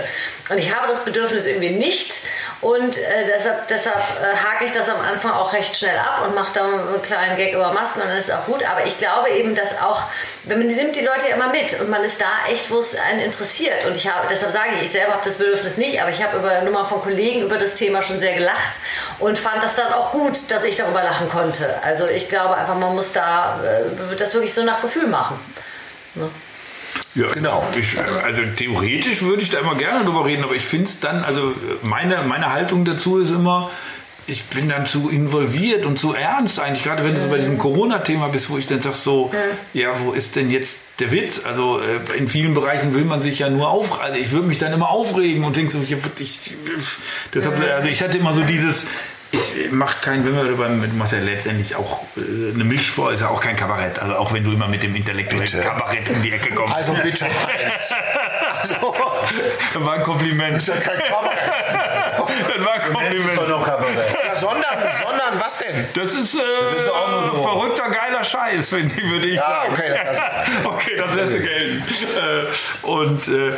Und ich habe das Bedürfnis irgendwie nicht und äh, deshalb, deshalb äh, hake ich das am Anfang auch recht schnell ab und mache da einen kleinen Gag über Masken und dann ist es auch gut. Aber ich glaube eben, dass auch, wenn man nimmt die Leute ja immer mit und man ist da echt, wo es einen interessiert. Und ich habe, deshalb sage ich, ich selber habe das Bedürfnis nicht, aber ich habe über Nummer von Kollegen über das Thema schon sehr gelacht und fand das dann auch gut, dass ich darüber lachen konnte. Also ich glaube einfach, man muss da äh, das wirklich so nach Gefühl machen. Ja, Genau. Ich, also theoretisch würde ich da immer gerne drüber reden, aber ich finde es dann, also meine, meine Haltung dazu ist immer, ich bin dann zu involviert und zu ernst eigentlich, gerade wenn du so bei diesem Corona-Thema bist, wo ich dann sage so, ja, wo ist denn jetzt der Witz? Also äh, in vielen Bereichen will man sich ja nur auf, also ich würde mich dann immer aufregen und denke so, ich, ich, deshalb, also ich hatte immer so dieses, ich mache kein, wenn wir beim, du machst ja letztendlich auch äh, eine Mischform, ist ja auch kein Kabarett, also auch wenn du immer mit dem intellektuellen Bitte. Kabarett um die Ecke kommst. Also bitte eins. Also, Das war ein Kompliment. ist ja kein Kabarett. Das war ein Doch Kompliment. noch Kabarett. Ja, sondern, sondern was denn? Das ist, äh, ist auch nur so. verrückter, geiler Scheiß, wenn die würde ich Ja, sagen. okay, das- okay, das lässt du gelten. Äh, und äh,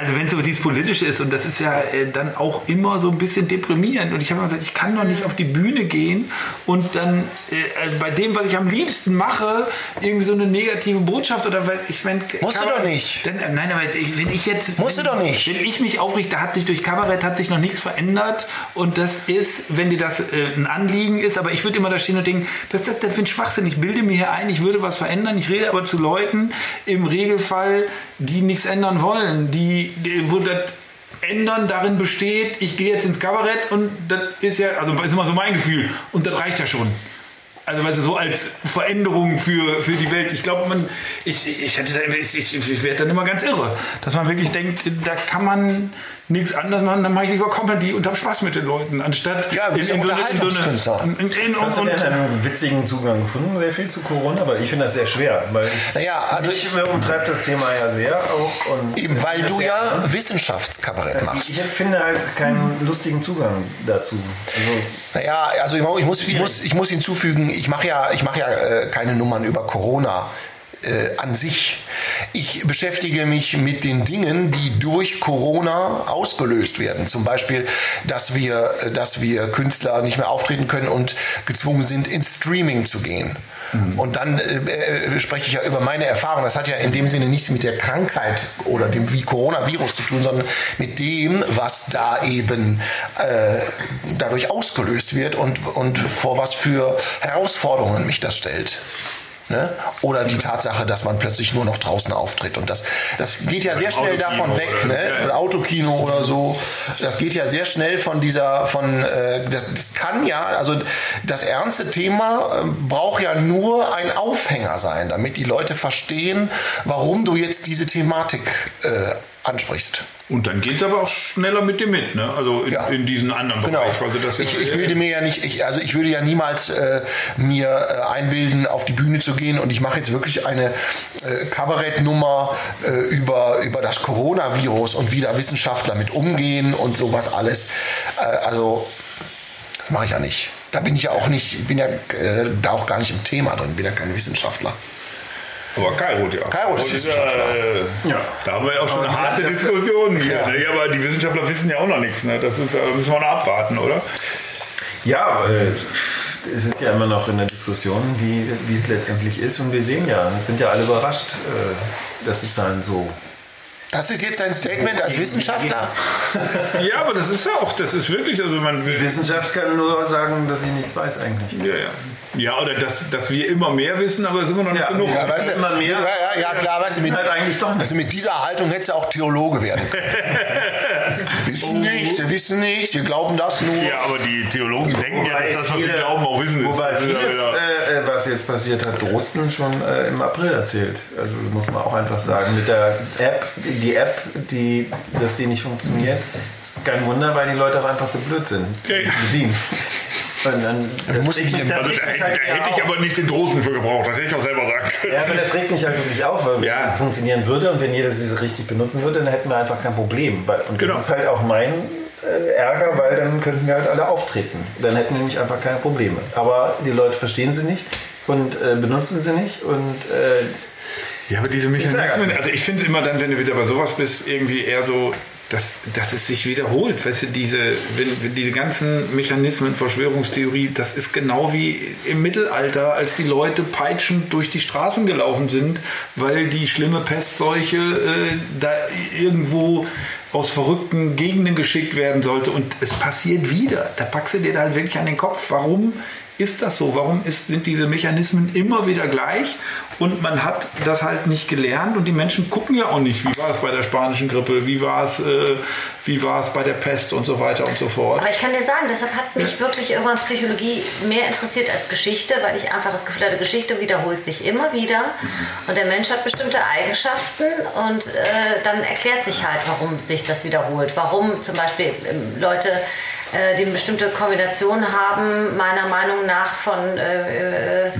also wenn es so dieses Politische ist, und das ist ja äh, dann auch immer so ein bisschen deprimierend. Und ich habe immer gesagt, ich kann doch nicht auf die Bühne gehen und dann äh, also bei dem, was ich am liebsten mache, irgendwie so eine negative Botschaft oder weil ich meine. Musst du doch nicht. Denn, nein, aber ich, wenn ich jetzt. Musst du wenn, doch nicht. Wenn ich mich aufrichte, hat sich durch Kabarett hat sich noch nichts verändert. Und das ist, wenn dir das äh, ein Anliegen ist, aber ich würde immer da stehen und denken, was ist das denn für ein Schwachsinn? Ich bilde mir hier ein, ich würde was verändern. Ich rede aber zu Leuten im Regelfall, die nichts ändern wollen, die, die wo das Ändern darin besteht, ich gehe jetzt ins Kabarett und das ist ja, also ist immer so mein Gefühl und das reicht ja schon. Also weißt du, so als Veränderung für, für die Welt. Ich glaube, man, ich, ich, ich, ich, ich, ich werde dann immer ganz irre, dass man wirklich denkt, da kann man nichts anderes machen, dann mache ich lieber Comedy und habe Spaß mit den Leuten, anstatt Ja, du bist ja Unterhaltungskünstler. in, in, in, Hast du denn einen witzigen Zugang gefunden, sehr viel zu Corona? Weil ich finde das sehr schwer. Weil ich, Naja, also mich umtreibt das Thema ja sehr auch. Und Eben, weil du ja ernst. Wissenschaftskabarett machst. Ich finde halt keinen lustigen Zugang dazu. Also, Naja, also ich muss, ich muss, ich muss hinzufügen, ich mache ja, ich mache ja äh, keine Nummern über Corona. Äh, an sich. Ich beschäftige mich mit den Dingen, die durch Corona ausgelöst werden. Zum Beispiel, dass wir, äh, dass wir Künstler nicht mehr auftreten können und gezwungen sind, ins Streaming zu gehen. Und dann äh, äh, spreche ich ja über meine Erfahrung. Das hat ja in dem Sinne nichts mit der Krankheit oder dem wie Coronavirus zu tun, sondern mit dem, was da eben äh, dadurch ausgelöst wird und, und vor was für Herausforderungen mich das stellt. Ne? Oder die Tatsache, dass man plötzlich nur noch draußen auftritt. Und das, das geht ja sehr schnell Autokino davon weg. oder- Ne? Oder Autokino oder so. Das geht ja sehr schnell von dieser, von, äh, das, das kann ja, also das ernste Thema äh, braucht ja nur ein Aufhänger sein, damit die Leute verstehen, warum du jetzt diese Thematik äh, ansprichst. und dann geht es aber auch schneller mit dir mit, ne? also in, Ja. in diesen anderen Genau. Bereich. Also das ich, ich bilde mir ja nicht, ich, also ich würde ja niemals äh, mir äh, einbilden, auf die Bühne zu gehen und ich mache jetzt wirklich eine äh, Kabarettnummer äh, über, über das Coronavirus und wie da Wissenschaftler mit umgehen und sowas alles. Äh, also das mache ich ja nicht. Da bin ich ja auch nicht, ich bin ja äh, da auch gar nicht im Thema drin, bin ja kein Wissenschaftler. Aber Kairot, ja. Kairot ist Wissenschaftler. äh, Ja. Da haben wir ja auch schon Aber eine harte Diskussion hier. Ja. Ne? Ja, aber die Wissenschaftler wissen ja auch noch nichts. Ne? Das ist, äh, müssen wir noch abwarten, oder? ja, äh, es ist ja immer noch in der Diskussion, wie, wie es letztendlich ist. Und wir sehen ja, es sind ja alle überrascht, äh, dass die Zahlen so. Das ist jetzt ein Statement als Wissenschaftler? Ja, aber das ist ja auch, das ist wirklich, also man will. Wissenschaft kann nur sagen, dass sie nichts weiß eigentlich. Ja, ja. Ja, oder dass, dass wir immer mehr wissen, aber es ist immer noch nicht Ja, genug. Ja, weißt du, Immer mehr. Ja, ja, ja klar, weißt du, mit, Halt eigentlich doch nicht. also mit dieser Haltung hättest du auch Theologe werden können. wissen nichts, wir wissen nichts, wir glauben das nur. Ja, aber die Theologen denken ja, Wobei dass das, was sie glauben, auch wissen ist. Wobei Das ist ja vieles, wieder- äh, äh, was jetzt passiert hat, Drosten schon äh, im April erzählt. Also muss man auch einfach sagen. Mit der App, die App, die, dass die nicht funktioniert, ist kein Wunder, weil die Leute auch einfach zu blöd sind. Okay. dann, muss ich mich- Also da, halt da hätte ich auf. aber nicht den Drosten für gebraucht, das hätte ich auch selber sagen können. Ja, aber das regt mich halt wirklich auf, weil Ja. wenn es funktionieren würde und wenn jeder sie so richtig benutzen würde, dann hätten wir einfach kein Problem. Und Genau. das ist halt auch mein äh, Ärger, weil dann könnten wir halt alle auftreten. Dann hätten wir nämlich einfach keine Probleme. Aber die Leute verstehen sie nicht und äh, benutzen sie nicht und äh, Ja, aber diese Mechanismen, also ich finde immer dann, wenn du wieder bei sowas bist, irgendwie eher so, dass, dass es sich wiederholt. Weißt du, diese, wenn, wenn diese ganzen Mechanismen, Verschwörungstheorie, das ist genau wie im Mittelalter, als die Leute peitschend durch die Straßen gelaufen sind, weil die schlimme Pestseuche äh, da irgendwo aus verrückten Gegenden geschickt werden sollte. Und es passiert wieder. Da packst du dir da halt wirklich an den Kopf. Warum ist das so? Warum ist, sind diese Mechanismen immer wieder gleich? Und man hat das halt nicht gelernt und die Menschen gucken ja auch nicht, wie war es bei der spanischen Grippe, wie war es, äh, wie war es bei der Pest und so weiter und so fort. Aber ich kann dir sagen, deshalb hat mich wirklich irgendwann Psychologie mehr interessiert als Geschichte, weil ich einfach das Gefühl hatte, Geschichte wiederholt sich immer wieder und der Mensch hat bestimmte Eigenschaften und äh, dann erklärt sich halt, warum sich das wiederholt. Warum zum Beispiel ähm, Leute, die eine bestimmte Kombination haben, meiner Meinung nach von äh, äh,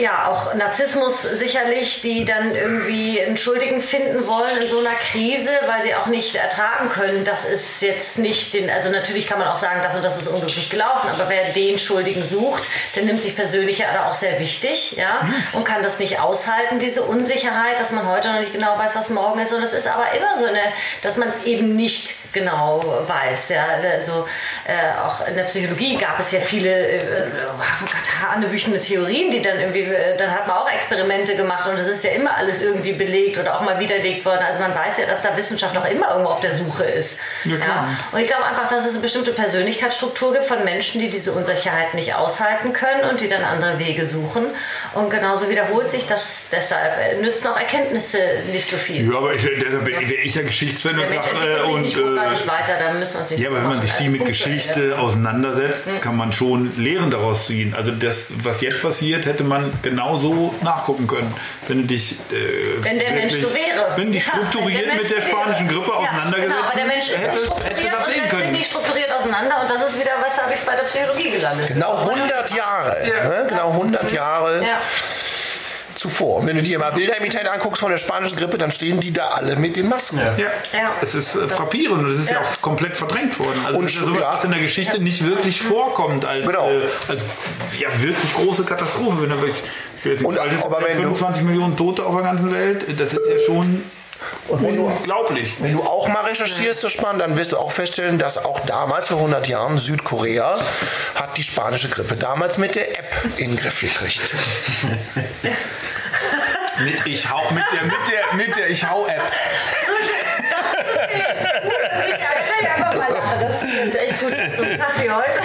ja, auch Narzissmus sicherlich, die dann irgendwie einen Schuldigen finden wollen in so einer Krise, weil sie auch nicht ertragen können. Das ist jetzt nicht den, also natürlich kann man auch sagen, das und das ist unglücklich gelaufen, aber wer den Schuldigen sucht, der nimmt sich persönlich ja auch sehr wichtig, ja, und kann das nicht aushalten, diese Unsicherheit, dass man heute noch nicht genau weiß, was morgen ist. Und es ist aber immer so eine, dass man es eben nicht genau weiß, ja. Also äh, auch in der Psychologie gab es ja viele äh, hanebüchene Theorien, die dann irgendwie, äh, dann hat man auch Experimente gemacht und es ist ja immer alles irgendwie belegt oder auch mal widerlegt worden. Also man weiß ja, dass da Wissenschaft noch immer irgendwo auf der Suche ist. Ja, klar. Und ich glaube einfach, dass es eine bestimmte Persönlichkeitsstruktur gibt von Menschen, die diese Unsicherheit nicht aushalten können und die dann andere Wege suchen. Und genauso wiederholt sich das. Deshalb äh, nützen auch Erkenntnisse nicht so viel. Ja, aber ich, deshalb bin wäre ich ja Geschichtsfan und sage, äh, und nicht äh, weiter, da müssen wir uns nicht Ja, aber wenn man sich viel mit punktuell, Geschichte auseinandersetzt, kann man schon Lehren daraus ziehen. Also das, was jetzt passiert, hätte man genauso nachgucken können, wenn du dich äh, Wenn der Mensch so wäre. wenn dich Ja, strukturiert wenn mit der so spanischen wäre. Grippe Ja, auseinandergesetzt genau, aber der Mensch ist nicht hättest, strukturiert hättest du das sehen können. nicht strukturiert auseinander und das ist wieder, was habe ich bei der Psychologie gelandet. Genau 100 Jahre. Ne? Genau 100 Jahre Ja. Zuvor. Und wenn du dir mal Bilder im Internet anguckst von der spanischen Grippe, dann stehen die da alle mit den Masken. Ja. Ja. es ist äh, frappierend und es ist ja. Ja. auch komplett verdrängt worden. Also Und das ist ja sowas, ja. was in der Geschichte nicht wirklich vorkommt als, Genau. äh, als ja, wirklich große Katastrophe. Wenn da wirklich, Und aber sagen, wenn du- 25 Millionen Tote auf der ganzen Welt, das ist ja schon Und wenn du, unglaublich. wenn du auch mal recherchierst, so spannend, dann wirst du auch feststellen, dass auch damals, vor 100 Jahren, Südkorea hat die spanische Grippe damals mit der App in den Griff gekriegt. Mit ich hau, mit der, mit der, mit der ich hau App. Ja, da kann ich einfach mal lachen. Das ist echt gut. So ein Tag wie heute.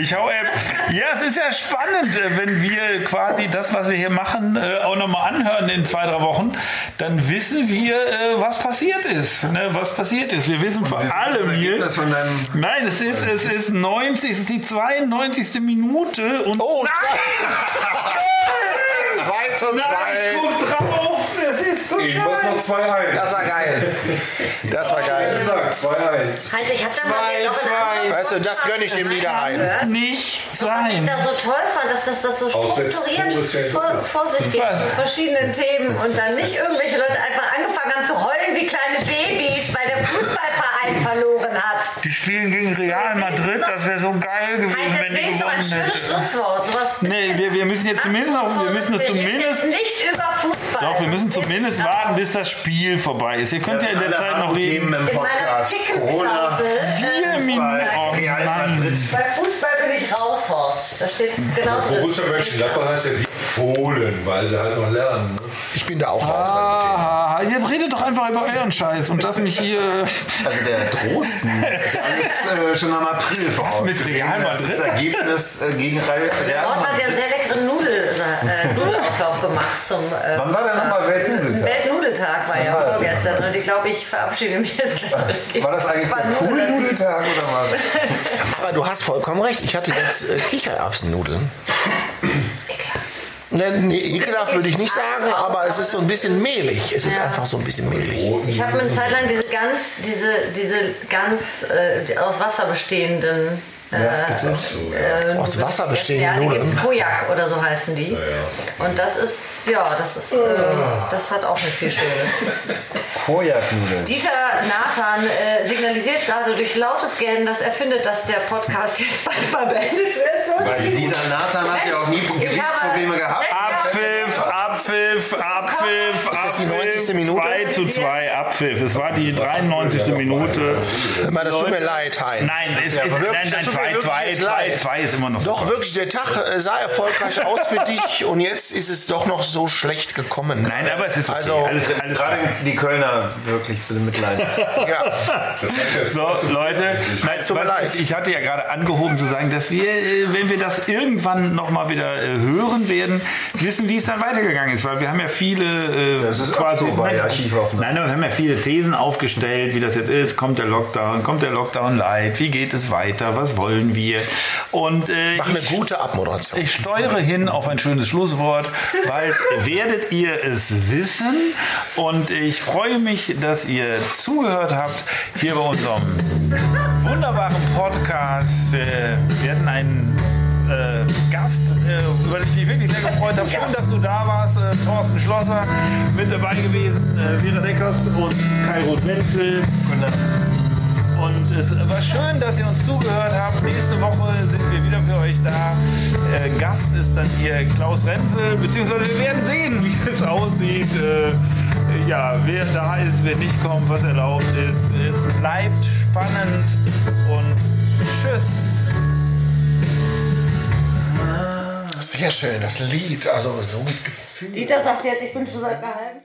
Ich hau App. Ja, es ist ja spannend, äh, wenn wir quasi das, was wir hier machen, äh, auch nochmal anhören in zwei, drei Wochen, dann wissen wir, äh, was passiert ist. Ne, was passiert ist. Wir wissen vor allem hier. Nein, es ist, es ist 90, es ist die 92. Minute und Oh, nein, 2 zu nein, 2. guck drauf, das ist so Eben war es geil. noch 2-1. Das war geil. Das war geil. gesagt, 2-1. Heinz, ich habe da mal anderen Weißt du, das gönn ich dem wieder ein. Nicht Was ich sein. da so toll fand, dass das, das so strukturiert vor, vor sich geht Was? zu verschiedenen Themen und dann nicht irgendwelche Leute einfach angefangen haben zu heulen wie kleine Babys, weil der Fußballverein verloren hat. Die spielen gegen Real Madrid, das wäre so geil gewesen, wenn jetzt die noch ein gewonnen schönes hätten. Schlusswort. Sowas Nee, wir, wir müssen jetzt zumindest noch, wir müssen Wir zumindest, reden jetzt nicht über Fußball. doch, wir müssen zumindest warten, bis das Spiel vorbei ist. Ihr könnt ja in der Zeit noch reden. Themen im In meiner Podcast. Corona, Zickenklausel. Vier äh, Minuten. Oh, Real. Madrid. Bei Fußball bin ich raus, Horst. Da steht genau drin. Borussia Mönchengladbach heißt ja die Fohlen, weil sie halt noch lernen. Ne? Ich bin da auch raus bei dem Thema. Ah, jetzt redet doch einfach über euren Scheiß und lass mich hier. Also der Drosten ist ja alles äh, schon am April vorausgesehen. mit Real Das Madrid? ist das Ergebnis äh, gegen Real Der Ort hat ja einen sehr leckeren Nudel, äh, Nudelauflauf gemacht zum. Äh, Wann war denn nochmal Weltnudeltag? Weltnudeltag. Nudeltag war ja war das? vorgestern und ich glaube, ich verabschiede mich jetzt. War das eigentlich der War Nudeln. Poolnudeltag oder was? Aber du hast vollkommen recht. Ich hatte jetzt äh, Kichererbsennudeln. Ekelhaft. Ne, nee, ekelhaft würde ich nicht sagen, Also, aber es ist so ein bisschen mehlig. Es ist Ja. einfach so ein bisschen mehlig. Ich habe eine Zeit lang diese ganz, diese, diese ganz äh, aus Wasser bestehenden. Äh, Was bitte? äh, Aus Wasser bestehende ja, die Nudeln. gibt's Kojak oder so heißen die. Und das ist, ja, das ist, äh, das hat auch nicht viel Schönes. Kojaknudeln. Dieter Nathan äh, signalisiert gerade durch lautes Gellen, dass er findet, dass der Podcast jetzt bald mal beendet werden sollte. Weil Dieter Nathan hat ja auch nie Gewichtsprobleme gehabt. sechs Jahre- Abpfiff, Abpfiff, Abpfiff, das die Abpfiff. 90. Minute? 2 zu 2, Abpfiff. Es war die 93. Minute. Mal, das tut mir leid, Heinz. Nein, es ist, wirklich, nein, nein, tut mir 2, wirklich 2, jetzt 2, leid. 2 ist immer noch so. Doch, wirklich, der Tag äh, sah erfolgreich aus für dich und jetzt ist es doch noch so schlecht gekommen. Nein, aber es ist okay. Also, alles, alles Gerade klar. die Kölner wirklich bemitleiden. Ja, ist So, Leute, nein, tut mir leid. ich hatte ja gerade angehoben zu sagen, dass wir, äh, wenn wir das irgendwann nochmal wieder äh, hören werden, wissen, wie es dann weitergegangen ist. Weil wir haben ja viele äh, Das ist quasi auch so bei nein, Archivaufnahmen. Nein, aber wir haben ja viele Thesen aufgestellt, wie das jetzt ist. Kommt der Lockdown, kommt der Lockdown light, wie geht es weiter, was wollen wir? Und äh, mach eine ich- gute Abmoderation. ich steuere hin auf ein schönes Schlusswort. Bald werdet ihr es wissen. Und ich freue mich, dass ihr zugehört habt hier bei unserem wunderbaren Podcast. Äh, Wir hatten einen äh, Gast, äh, über den ich mich wirklich sehr gefreut habe. Schön, dass du da warst. Äh, Thorsten Schlosser mit dabei gewesen, äh, Vera Deckers und Kai Roth-Wenzel. Und es war schön, dass ihr uns zugehört habt. Nächste Woche sind wir wieder für euch da. Äh, Gast ist dann hier Klaus Renzel, beziehungsweise wir werden sehen, wie es aussieht. Äh, ja, wer da ist, wer nicht kommt, was erlaubt ist. Es bleibt spannend und tschüss. Sehr schön, das Lied, also so mit Gefühl. Dieter sagt jetzt, ich bin schon seit einer halben